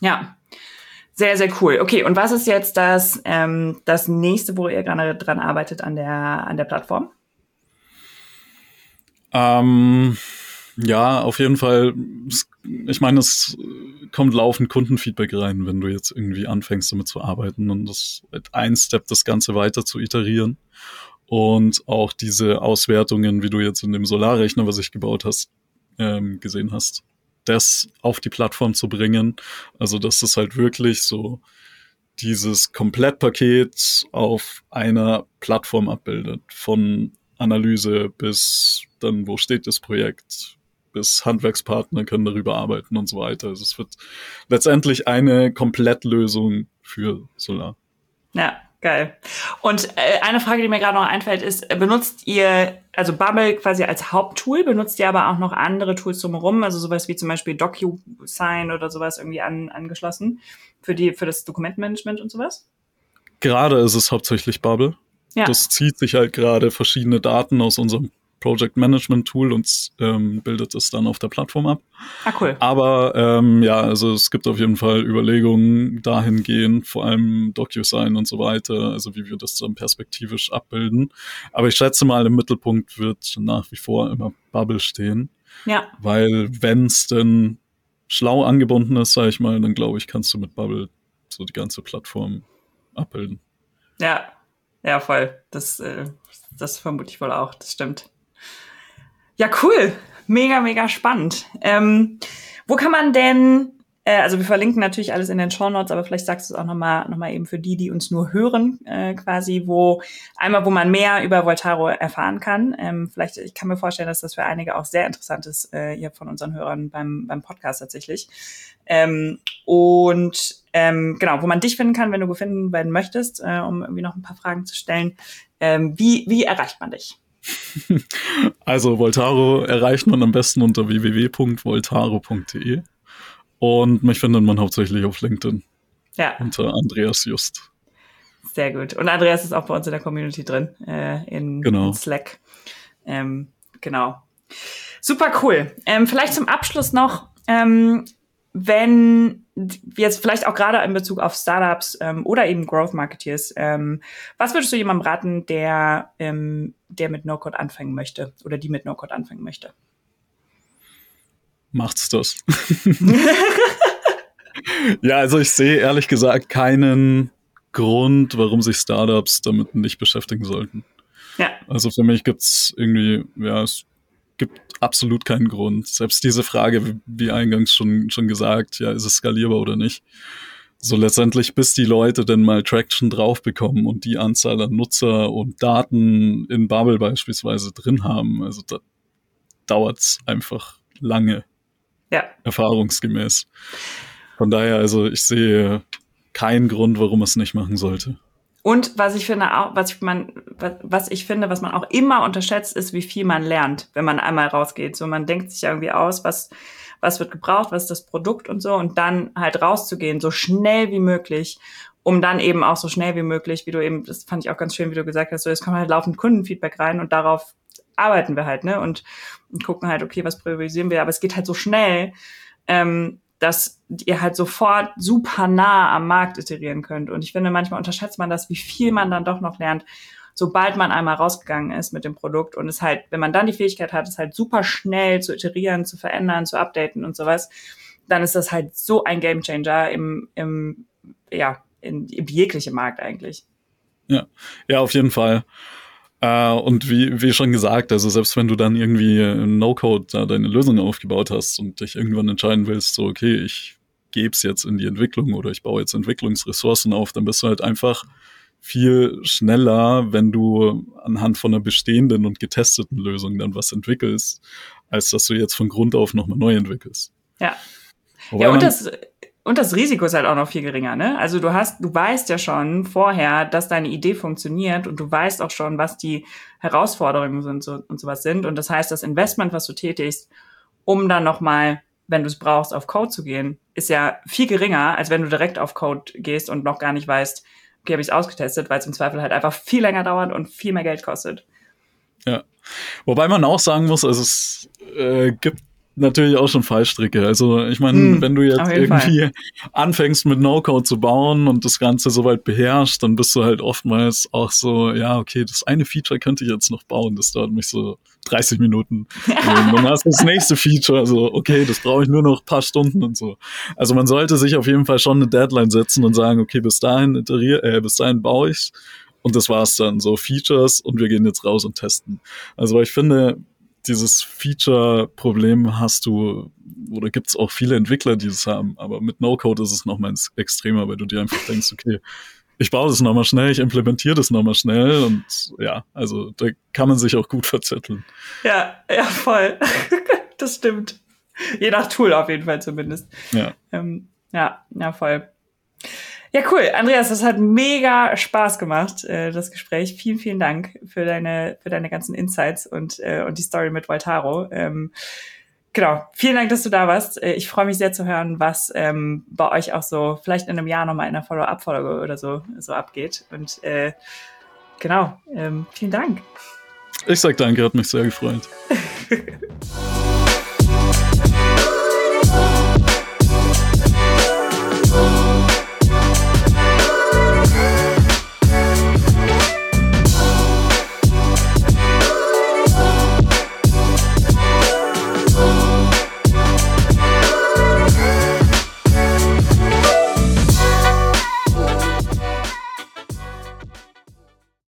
Ja, sehr, sehr cool. Okay, und was ist jetzt das, ähm, das nächste, wo ihr gerade dran arbeitet an der, an der Plattform? Ähm, ja, auf jeden Fall. Ich meine, es kommt laufend Kundenfeedback rein, wenn du jetzt irgendwie anfängst, damit zu arbeiten und das ein Step das Ganze weiter zu iterieren. Und auch diese Auswertungen, wie du jetzt in dem Solarrechner, was ich gebaut hast, ähm, gesehen hast, das auf die Plattform zu bringen. Also, dass das halt wirklich so dieses Komplettpaket auf einer Plattform abbildet. Von Analyse bis dann, wo steht das Projekt, bis Handwerkspartner können darüber arbeiten und so weiter. Also es wird letztendlich eine Komplettlösung für Solar. Ja, geil. Und äh, eine Frage, die mir gerade noch einfällt, ist, benutzt ihr, also Bubble quasi als Haupttool, benutzt ihr aber auch noch andere Tools drumherum, also sowas wie zum Beispiel DocuSign oder sowas irgendwie an, angeschlossen für die, für das Dokumentmanagement und sowas? Gerade ist es hauptsächlich Bubble. Ja. Das zieht sich halt gerade verschiedene Daten aus unserem Project Management Tool und ähm, bildet es dann auf der Plattform ab. Ah, cool. Aber ähm, ja, also es gibt auf jeden Fall Überlegungen dahingehend, vor allem DocuSign und so weiter, also wie wir das dann perspektivisch abbilden. Aber ich schätze mal, im Mittelpunkt wird nach wie vor immer Bubble stehen. Ja. Weil wenn es denn schlau angebunden ist, sage ich mal, dann glaube ich, kannst du mit Bubble so die ganze Plattform abbilden. Ja, ja, voll. Das, äh, das vermute ich wohl auch. Das stimmt. Ja, cool. Mega, mega spannend. Ähm, wo kann man denn, äh, also wir verlinken natürlich alles in den Show Notes, aber vielleicht sagst du es auch nochmal noch mal eben für die, die uns nur hören, äh, quasi, wo einmal, wo man mehr über Voltaro erfahren kann. Ähm, vielleicht, ich kann mir vorstellen, dass das für einige auch sehr interessant ist, äh, hier von unseren Hörern beim, beim Podcast tatsächlich. Ähm, und ähm, genau, wo man dich finden kann, wenn du gefunden werden möchtest, äh, um irgendwie noch ein paar Fragen zu stellen. Ähm, wie, wie erreicht man dich? <laughs> Also Voltaro erreicht man am besten unter www.voltaro.de und mich findet man hauptsächlich auf LinkedIn. Ja. Unter Andreas Just. Sehr gut. Und Andreas ist auch bei uns in der Community drin, äh, in, genau. in Slack. Ähm, genau. Super cool. Ähm, vielleicht zum Abschluss noch, ähm, wenn jetzt vielleicht auch gerade in Bezug auf Startups ähm, oder eben Growth Marketeers, ähm, was würdest du jemandem raten, der, ähm, der mit No-Code anfangen möchte oder die mit No-Code anfangen möchte? Macht's das. <laughs> ja, also ich sehe ehrlich gesagt keinen Grund, warum sich Startups damit nicht beschäftigen sollten. Ja. Also für mich gibt's irgendwie, ja, es gibt absolut keinen Grund. Selbst diese Frage, wie eingangs schon, schon gesagt, ja, ist es skalierbar oder nicht? So letztendlich, bis die Leute denn mal Traction drauf bekommen und die Anzahl an Nutzer und Daten in Bubble beispielsweise drin haben. Also da dauert's einfach lange. Ja. Erfahrungsgemäß. Von daher, also ich sehe keinen Grund, warum es nicht machen sollte. Und was ich finde auch, was ich, man, was ich finde, was man auch immer unterschätzt, ist, wie viel man lernt, wenn man einmal rausgeht. So, man denkt sich irgendwie aus, was, was wird gebraucht, was ist das Produkt und so, und dann halt rauszugehen, so schnell wie möglich um dann eben auch so schnell wie möglich, wie du eben, das fand ich auch ganz schön, wie du gesagt hast, so es kommt halt laufend Kundenfeedback rein und darauf arbeiten wir halt, ne? Und, und gucken halt, okay, was priorisieren wir, aber es geht halt so schnell, ähm, dass ihr halt sofort super nah am Markt iterieren könnt. Und ich finde, manchmal unterschätzt man das, wie viel man dann doch noch lernt, sobald man einmal rausgegangen ist mit dem Produkt und es halt, wenn man dann die Fähigkeit hat, es halt super schnell zu iterieren, zu verändern, zu updaten und sowas, dann ist das halt so ein Gamechanger im, im ja, in, in jegliche Markt eigentlich. Ja, ja, auf jeden Fall. Äh, und wie, wie schon gesagt, also selbst wenn du dann irgendwie im No-Code da deine Lösung aufgebaut hast und dich irgendwann entscheiden willst, so, okay, ich gebe es jetzt in die Entwicklung oder ich baue jetzt Entwicklungsressourcen auf, dann bist du halt einfach viel schneller, wenn du anhand von einer bestehenden und getesteten Lösung dann was entwickelst, als dass du jetzt von Grund auf nochmal neu entwickelst. Ja. Wobei ja, und das, und das Risiko ist halt auch noch viel geringer, ne? Also du hast, du weißt ja schon vorher, dass deine Idee funktioniert und du weißt auch schon, was die Herausforderungen sind und sowas sind. Und das heißt, das Investment, was du tätigst, um dann nochmal, wenn du es brauchst, auf Code zu gehen, ist ja viel geringer, als wenn du direkt auf Code gehst und noch gar nicht weißt, okay, habe ich es ausgetestet, weil es im Zweifel halt einfach viel länger dauert und viel mehr Geld kostet. Ja. Wobei man auch sagen muss, also es äh, gibt natürlich auch schon Fallstricke. Also ich meine, mm, wenn du jetzt irgendwie Fall. anfängst mit No-Code zu bauen und das Ganze soweit beherrschst, dann bist du halt oftmals auch so, ja, okay, das eine Feature könnte ich jetzt noch bauen, das dauert mich so 30 Minuten. <laughs> und dann hast du das nächste Feature, also okay, das brauche ich nur noch paar Stunden und so. Also man sollte sich auf jeden Fall schon eine Deadline setzen und sagen, okay, bis dahin iterier, äh, bis dahin baue ich's. Und das war's dann, so Features und wir gehen jetzt raus und testen. Also ich finde, dieses Feature-Problem hast du, oder gibt es auch viele Entwickler, die es haben, aber mit No-Code ist es nochmal extremer, weil du dir einfach denkst, okay, ich baue das nochmal schnell, ich implementiere das nochmal schnell und ja, also da kann man sich auch gut verzetteln. Ja, ja, voll. <laughs> das stimmt. Je nach Tool auf jeden Fall zumindest. Ja. Ähm, ja, ja, voll. Ja, cool. Andreas, das hat mega Spaß gemacht, äh, das Gespräch. Vielen, vielen Dank für deine, für deine ganzen Insights und, äh, und die Story mit Voltaro. Ähm, genau. Vielen Dank, dass du da warst. Äh, ich freue mich sehr zu hören, was ähm, bei euch auch so vielleicht in einem Jahr nochmal in einer Follow-up-Folge oder so, so abgeht. Und äh, genau, ähm, vielen Dank. Ich sag danke, hat mich sehr gefreut. <laughs>